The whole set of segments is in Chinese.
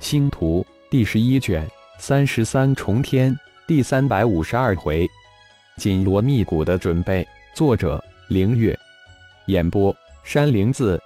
星图第十一卷三十三重天第三百五十二回，紧锣密鼓的准备。作者：凌月。演播：山灵子。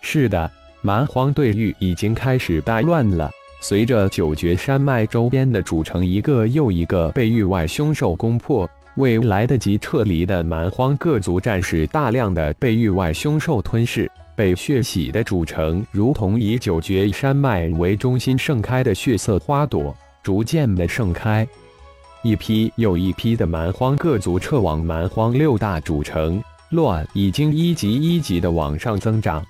是的，蛮荒对域已经开始大乱了。随着九绝山脉周边的主城一个又一个被域外凶兽攻破，未来得及撤离的蛮荒各族战士大量的被域外凶兽吞噬。被血洗的主城，如同以九绝山脉为中心盛开的血色花朵，逐渐的盛开。一批又一批的蛮荒各族撤往蛮荒六大主城，乱已经一级一级的往上增长。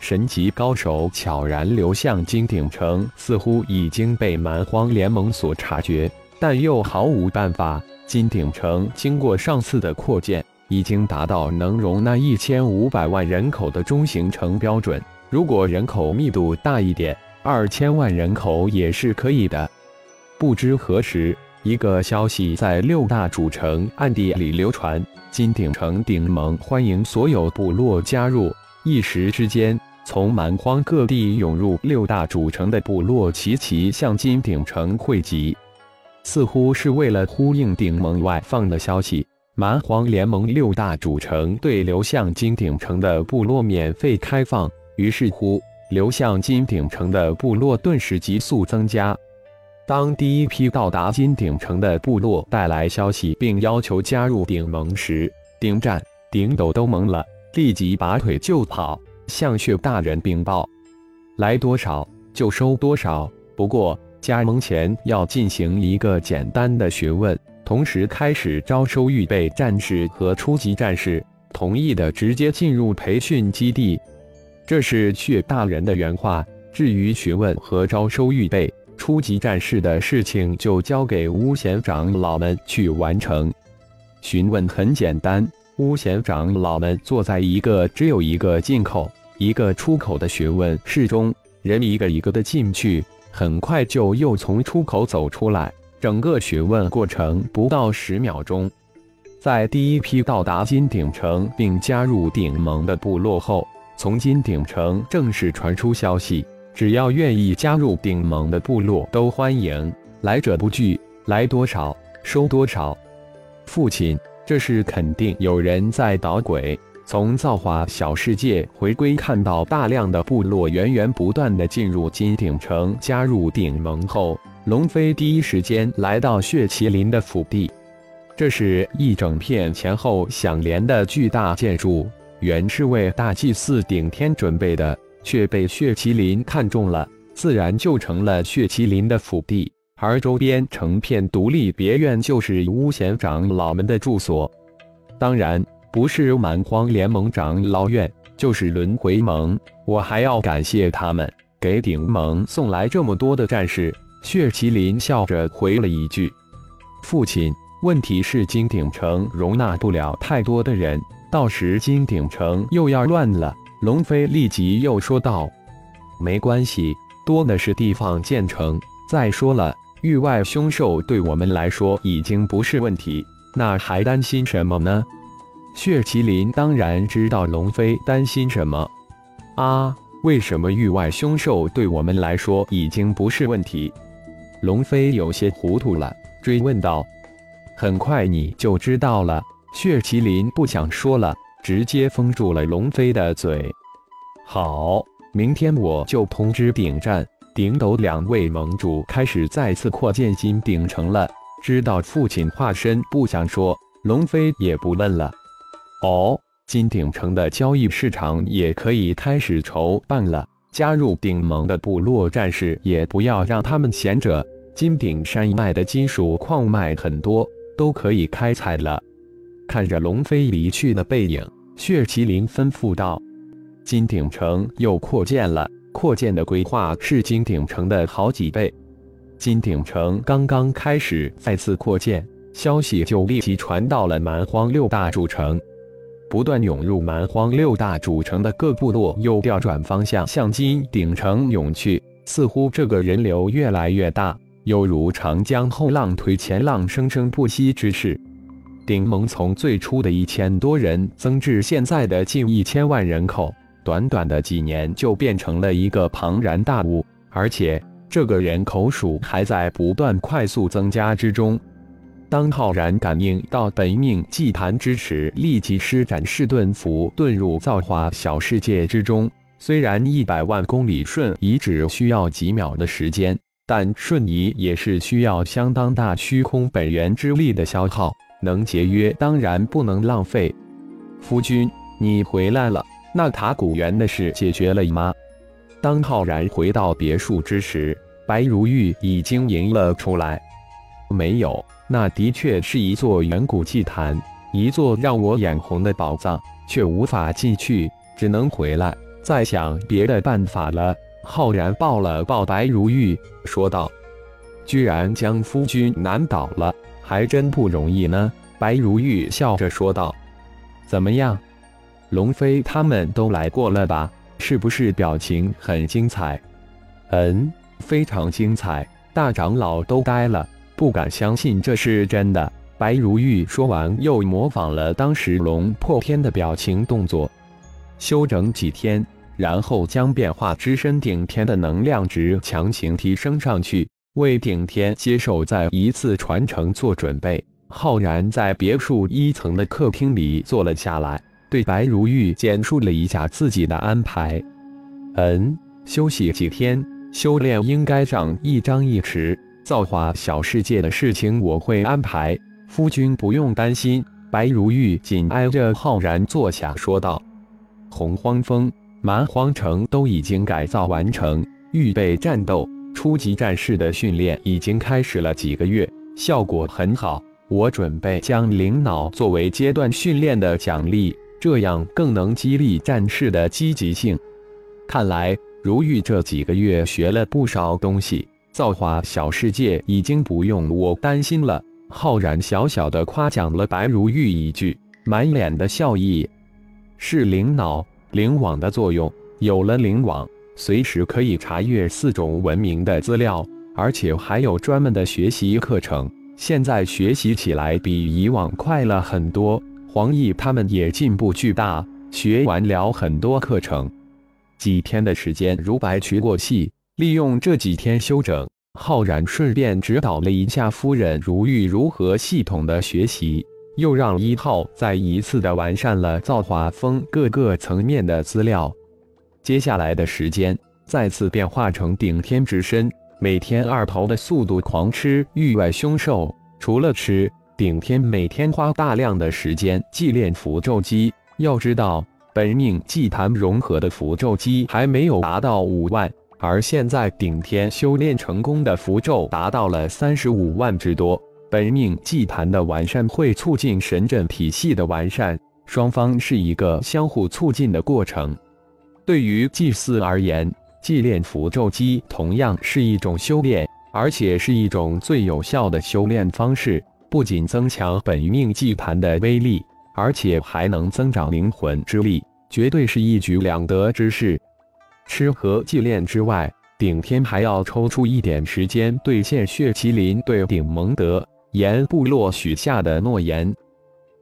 神级高手悄然流向金鼎城，似乎已经被蛮荒联盟所察觉，但又毫无办法。金鼎城经过上次的扩建。已经达到能容纳一千五百万人口的中型城标准。如果人口密度大一点，二千万人口也是可以的。不知何时，一个消息在六大主城暗地里流传：金鼎城顶盟欢迎所有部落加入。一时之间，从蛮荒各地涌入六大主城的部落齐齐向金鼎城汇集，似乎是为了呼应鼎盟外放的消息。蛮荒联盟六大主城对流向金鼎城的部落免费开放，于是乎，流向金鼎城的部落顿时急速增加。当第一批到达金鼎城的部落带来消息，并要求加入鼎盟时，鼎战、鼎斗都懵了，立即拔腿就跑，向血大人禀报：来多少就收多少，不过加盟前要进行一个简单的询问。同时开始招收预备战士和初级战士，同意的直接进入培训基地。这是血大人的原话。至于询问和招收预备初级战士的事情，就交给巫贤长老们去完成。询问很简单，巫贤长老们坐在一个只有一个进口、一个出口的询问室中，人一个一个的进去，很快就又从出口走出来。整个询问过程不到十秒钟，在第一批到达金鼎城并加入鼎盟的部落后，从金鼎城正式传出消息：只要愿意加入鼎盟的部落都欢迎，来者不拒，来多少收多少。父亲，这是肯定有人在捣鬼。从造化小世界回归，看到大量的部落源源不断的进入金鼎城，加入鼎盟后。龙飞第一时间来到血麒麟的府邸，这是一整片前后相连的巨大建筑，原是为大祭司顶天准备的，却被血麒麟看中了，自然就成了血麒麟的府邸。而周边成片独立别院，就是巫贤长老们的住所。当然，不是蛮荒联盟长老院，就是轮回盟。我还要感谢他们，给顶盟送来这么多的战士。血麒麟笑着回了一句：“父亲，问题是金鼎城容纳不了太多的人，到时金鼎城又要乱了。”龙飞立即又说道：“没关系，多的是地方建成。再说了，域外凶兽对我们来说已经不是问题，那还担心什么呢？”血麒麟当然知道龙飞担心什么。啊，为什么域外凶兽对我们来说已经不是问题？龙飞有些糊涂了，追问道：“很快你就知道了。”血麒麟不想说了，直接封住了龙飞的嘴。好，明天我就通知顶战、顶斗两位盟主，开始再次扩建金鼎城了。知道父亲化身不想说，龙飞也不问了。哦，金鼎城的交易市场也可以开始筹办了。加入顶盟的部落战士，也不要让他们闲着。金顶山脉的金属矿脉很多，都可以开采了。看着龙飞离去的背影，血麒麟吩咐道：“金鼎城又扩建了，扩建的规划是金鼎城的好几倍。金鼎城刚刚开始再次扩建，消息就立即传到了蛮荒六大主城。不断涌入蛮荒六大主城的各部落又调转方向向金鼎城涌去，似乎这个人流越来越大。”犹如长江后浪推前浪，生生不息之势。顶盟从最初的一千多人增至现在的近一千万人口，短短的几年就变成了一个庞然大物。而且这个人口数还在不断快速增加之中。当浩然感应到本命祭坛之时，立即施展噬遁符遁入造化小世界之中。虽然一百万公里瞬移只需要几秒的时间，但瞬移也是需要相当大虚空本源之力的消耗，能节约当然不能浪费。夫君，你回来了，那塔古园的事解决了吗？当浩然回到别墅之时，白如玉已经迎了出来。没有。那的确是一座远古祭坛，一座让我眼红的宝藏，却无法进去，只能回来，再想别的办法了。浩然抱了抱白如玉，说道：“居然将夫君难倒了，还真不容易呢。”白如玉笑着说道：“怎么样，龙飞他们都来过了吧？是不是表情很精彩？”“嗯，非常精彩，大长老都呆了。”不敢相信这是真的。白如玉说完，又模仿了当时龙破天的表情动作。休整几天，然后将变化之身顶天的能量值强行提升上去，为顶天接受再一次传承做准备。浩然在别墅一层的客厅里坐了下来，对白如玉简述了一下自己的安排。嗯，休息几天，修炼应该上一张一弛。造化小世界的事情我会安排，夫君不用担心。白如玉紧挨着浩然坐下，说道：“洪荒峰、蛮荒城都已经改造完成，预备战斗。初级战士的训练已经开始了几个月，效果很好。我准备将灵脑作为阶段训练的奖励，这样更能激励战士的积极性。看来如玉这几个月学了不少东西。”造化小世界已经不用我担心了。浩然小小的夸奖了白如玉一句，满脸的笑意。是灵脑灵网的作用，有了灵网，随时可以查阅四种文明的资料，而且还有专门的学习课程。现在学习起来比以往快了很多。黄奕他们也进步巨大，学完了很多课程，几天的时间如白驹过隙。利用这几天休整，浩然顺便指导了一下夫人如玉如何系统的学习，又让一号再一次的完善了造化峰各个层面的资料。接下来的时间，再次变化成顶天之身，每天二头的速度狂吃域外凶兽。除了吃，顶天每天花大量的时间祭炼符咒机。要知道，本命祭坛融合的符咒机还没有达到五万。而现在顶天修炼成功的符咒达到了三十五万之多。本命祭坛的完善会促进神阵体系的完善，双方是一个相互促进的过程。对于祭祀而言，祭炼符咒机同样是一种修炼，而且是一种最有效的修炼方式。不仅增强本命祭坛的威力，而且还能增长灵魂之力，绝对是一举两得之事。吃和祭炼之外，顶天还要抽出一点时间兑现血麒麟对顶蒙德岩部落许下的诺言。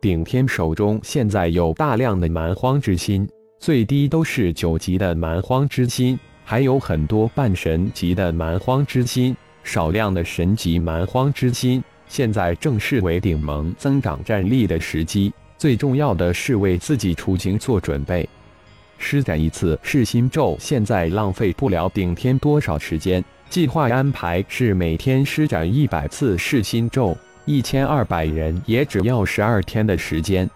顶天手中现在有大量的蛮荒之心，最低都是九级的蛮荒之心，还有很多半神级的蛮荒之心，少量的神级蛮荒之心。现在正是为顶盟增长战力的时机，最重要的是为自己出行做准备。施展一次噬心咒，现在浪费不了顶天多少时间。计划安排是每天施展一百次噬心咒，一千二百人也只要十二天的时间。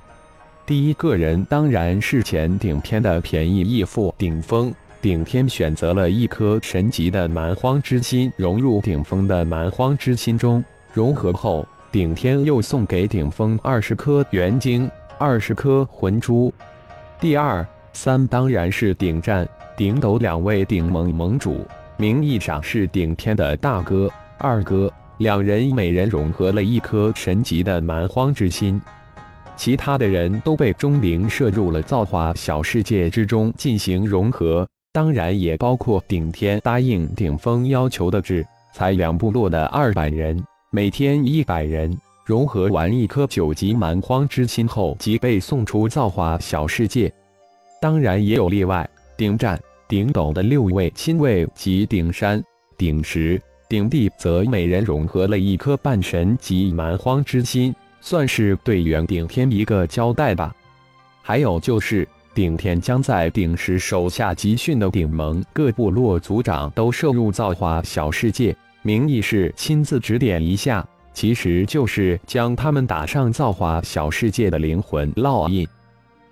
第一个人当然是前顶天的便宜义父顶峰。顶天选择了一颗神级的蛮荒之心，融入顶峰的蛮荒之心中。融合后，顶天又送给顶峰二十颗元晶，二十颗魂珠。第二。三当然是顶战、顶斗两位顶盟盟主，名义上是顶天的大哥、二哥，两人每人融合了一颗神级的蛮荒之心，其他的人都被钟灵摄入了造化小世界之中进行融合，当然也包括顶天答应顶峰要求的制裁两部落的二百人，每天一百人融合完一颗九级蛮荒之心后，即被送出造化小世界。当然也有例外，顶战、顶斗的六位亲卫及顶山、鼎石、鼎地则每人融合了一颗半神及蛮荒之心，算是对元顶天一个交代吧。还有就是，顶天将在鼎石手下集训的顶盟各部落族长都摄入造化小世界，名义是亲自指点一下，其实就是将他们打上造化小世界的灵魂烙印。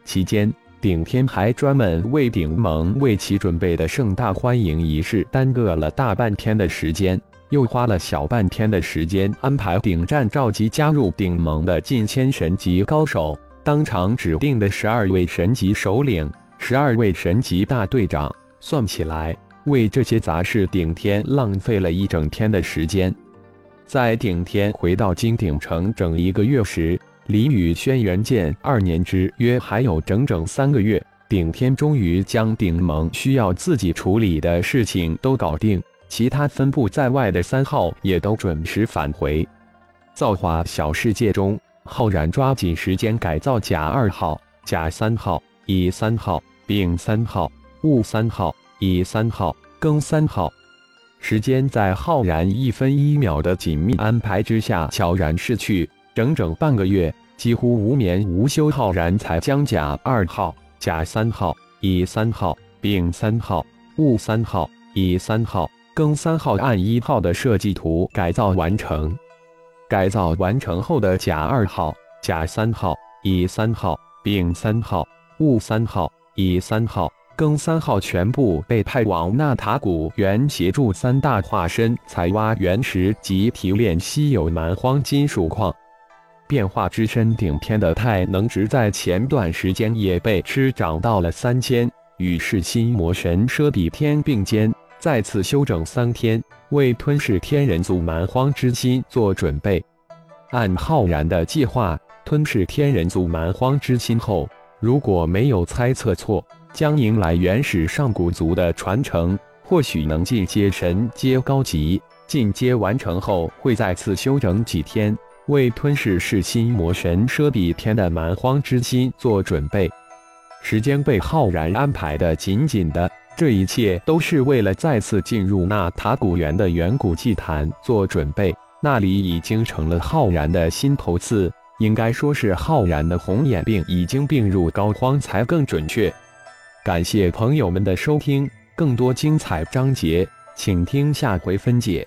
期间。顶天还专门为顶盟为其准备的盛大欢迎仪式耽搁了大半天的时间，又花了小半天的时间安排顶战召集加入顶盟的近千神级高手，当场指定的十二位神级首领、十二位神级大队长，算起来为这些杂事，顶天浪费了一整天的时间。在顶天回到金鼎城整一个月时。离与轩辕剑二年之约还有整整三个月，顶天终于将顶盟需要自己处理的事情都搞定，其他分布在外的三号也都准时返回。造化小世界中，浩然抓紧时间改造甲二号、甲三号、乙三号、丙三号、戊三号、乙三号、庚三号。时间在浩然一分一秒的紧密安排之下悄然逝去。整整半个月，几乎无眠无休，浩然才将甲二号、甲三号、乙三号、丙三号、戊三号、乙三号、庚三号按一号的设计图改造完成。改造完成后的甲二号、甲三号、乙三号、丙三号、戊三号、乙三号、庚三号全部被派往纳塔古原协助三大化身采挖原石及提炼稀有蛮荒金属矿。变化之身顶天的太能值在前段时间也被吃涨到了三千，与噬心魔神奢比天并肩，再次休整三天，为吞噬天人族蛮荒之心做准备。按浩然的计划，吞噬天人族蛮荒之心后，如果没有猜测错，将迎来原始上古族的传承，或许能进阶神阶高级。进阶完成后，会再次休整几天。为吞噬噬心魔神奢比天的蛮荒之心做准备，时间被浩然安排的紧紧的，这一切都是为了再次进入那塔古园的远古祭坛做准备。那里已经成了浩然的心头刺，应该说是浩然的红眼病已经病入膏肓才更准确。感谢朋友们的收听，更多精彩章节，请听下回分解。